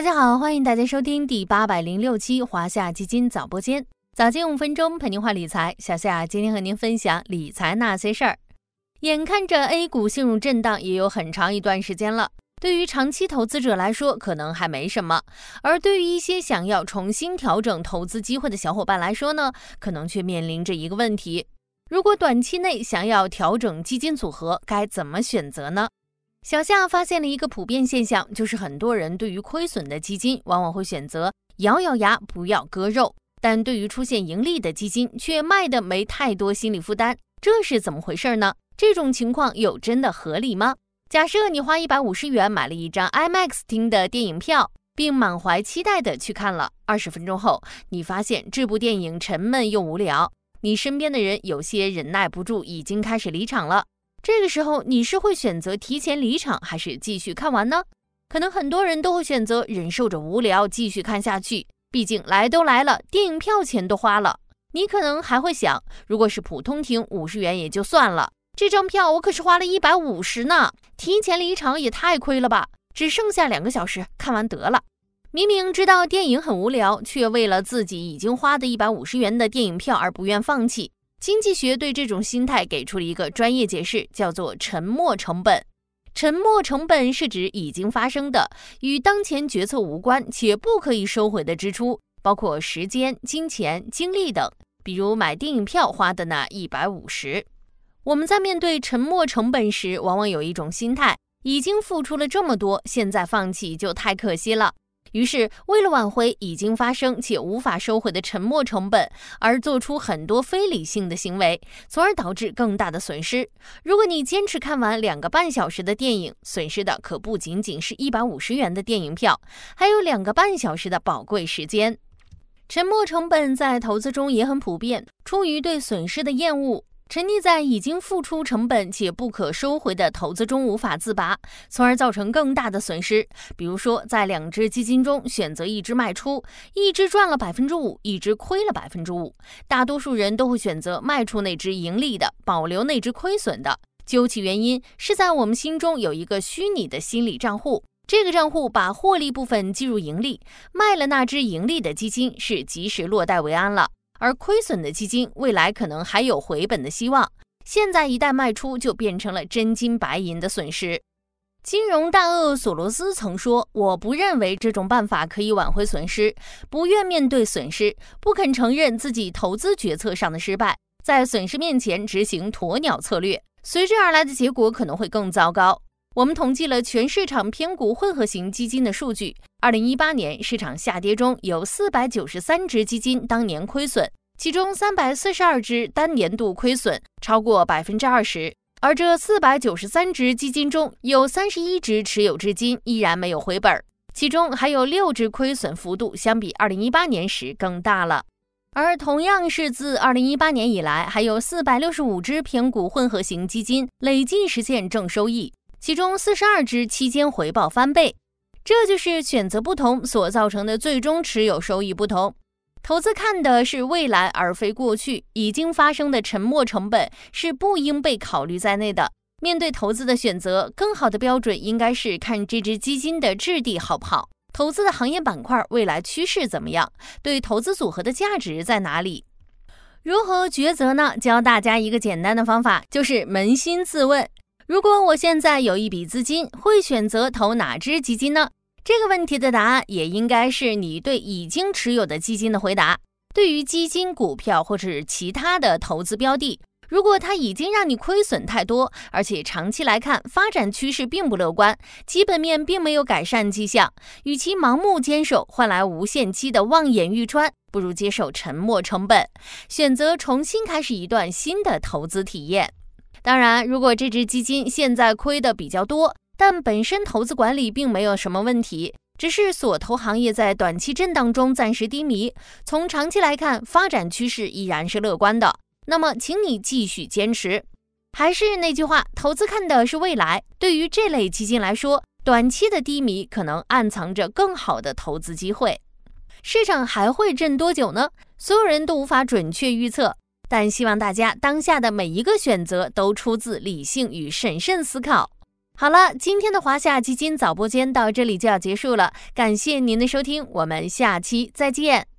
大家好，欢迎大家收听第八百零六期华夏基金早播间，早间五分钟陪您话理财。小夏今天和您分享理财那些事儿。眼看着 A 股陷入震荡也有很长一段时间了，对于长期投资者来说可能还没什么，而对于一些想要重新调整投资机会的小伙伴来说呢，可能却面临着一个问题：如果短期内想要调整基金组合，该怎么选择呢？小夏发现了一个普遍现象，就是很多人对于亏损的基金，往往会选择咬咬牙不要割肉；但对于出现盈利的基金，却卖的没太多心理负担。这是怎么回事呢？这种情况有真的合理吗？假设你花一百五十元买了一张 IMAX 厅的电影票，并满怀期待的去看了，二十分钟后，你发现这部电影沉闷又无聊，你身边的人有些忍耐不住，已经开始离场了。这个时候你是会选择提前离场，还是继续看完呢？可能很多人都会选择忍受着无聊继续看下去，毕竟来都来了，电影票钱都花了。你可能还会想，如果是普通厅，五十元也就算了，这张票我可是花了一百五十呢，提前离场也太亏了吧？只剩下两个小时，看完得了。明明知道电影很无聊，却为了自己已经花的一百五十元的电影票而不愿放弃。经济学对这种心态给出了一个专业解释，叫做“沉没成本”。沉没成本是指已经发生的、与当前决策无关且不可以收回的支出，包括时间、金钱、精力等。比如买电影票花的那一百五十。我们在面对沉没成本时，往往有一种心态：已经付出了这么多，现在放弃就太可惜了。于是，为了挽回已经发生且无法收回的沉没成本，而做出很多非理性的行为，从而导致更大的损失。如果你坚持看完两个半小时的电影，损失的可不仅仅是一百五十元的电影票，还有两个半小时的宝贵时间。沉没成本在投资中也很普遍，出于对损失的厌恶。沉溺在已经付出成本且不可收回的投资中无法自拔，从而造成更大的损失。比如说，在两只基金中选择一只卖出，一只赚了百分之五，一只亏了百分之五。大多数人都会选择卖出那只盈利的，保留那只亏损的。究其原因，是在我们心中有一个虚拟的心理账户，这个账户把获利部分计入盈利，卖了那只盈利的基金是及时落袋为安了。而亏损的基金未来可能还有回本的希望，现在一旦卖出，就变成了真金白银的损失。金融大鳄索罗斯曾说：“我不认为这种办法可以挽回损失，不愿面对损失，不肯承认自己投资决策上的失败，在损失面前执行鸵鸟策略，随之而来的结果可能会更糟糕。”我们统计了全市场偏股混合型基金的数据。二零一八年市场下跌中，有四百九十三只基金当年亏损，其中三百四十二只单年度亏损超过百分之二十。而这四百九十三只基金中有三十一只持有至今依然没有回本，其中还有六只亏损幅度相比二零一八年时更大了。而同样是自二零一八年以来，还有四百六十五只偏股混合型基金累计实现正收益。其中四十二只期间回报翻倍，这就是选择不同所造成的最终持有收益不同。投资看的是未来而非过去，已经发生的沉没成本是不应被考虑在内的。面对投资的选择，更好的标准应该是看这只基金的质地好不好，投资的行业板块未来趋势怎么样，对投资组合的价值在哪里？如何抉择呢？教大家一个简单的方法，就是扪心自问。如果我现在有一笔资金，会选择投哪只基金呢？这个问题的答案也应该是你对已经持有的基金的回答。对于基金、股票或是其他的投资标的，如果它已经让你亏损太多，而且长期来看发展趋势并不乐观，基本面并没有改善迹象，与其盲目坚守换来无限期的望眼欲穿，不如接受沉没成本，选择重新开始一段新的投资体验。当然，如果这只基金现在亏的比较多，但本身投资管理并没有什么问题，只是所投行业在短期震荡中暂时低迷，从长期来看发展趋势依然是乐观的，那么请你继续坚持。还是那句话，投资看的是未来。对于这类基金来说，短期的低迷可能暗藏着更好的投资机会。市场还会震多久呢？所有人都无法准确预测。但希望大家当下的每一个选择都出自理性与审慎思考。好了，今天的华夏基金早播间到这里就要结束了，感谢您的收听，我们下期再见。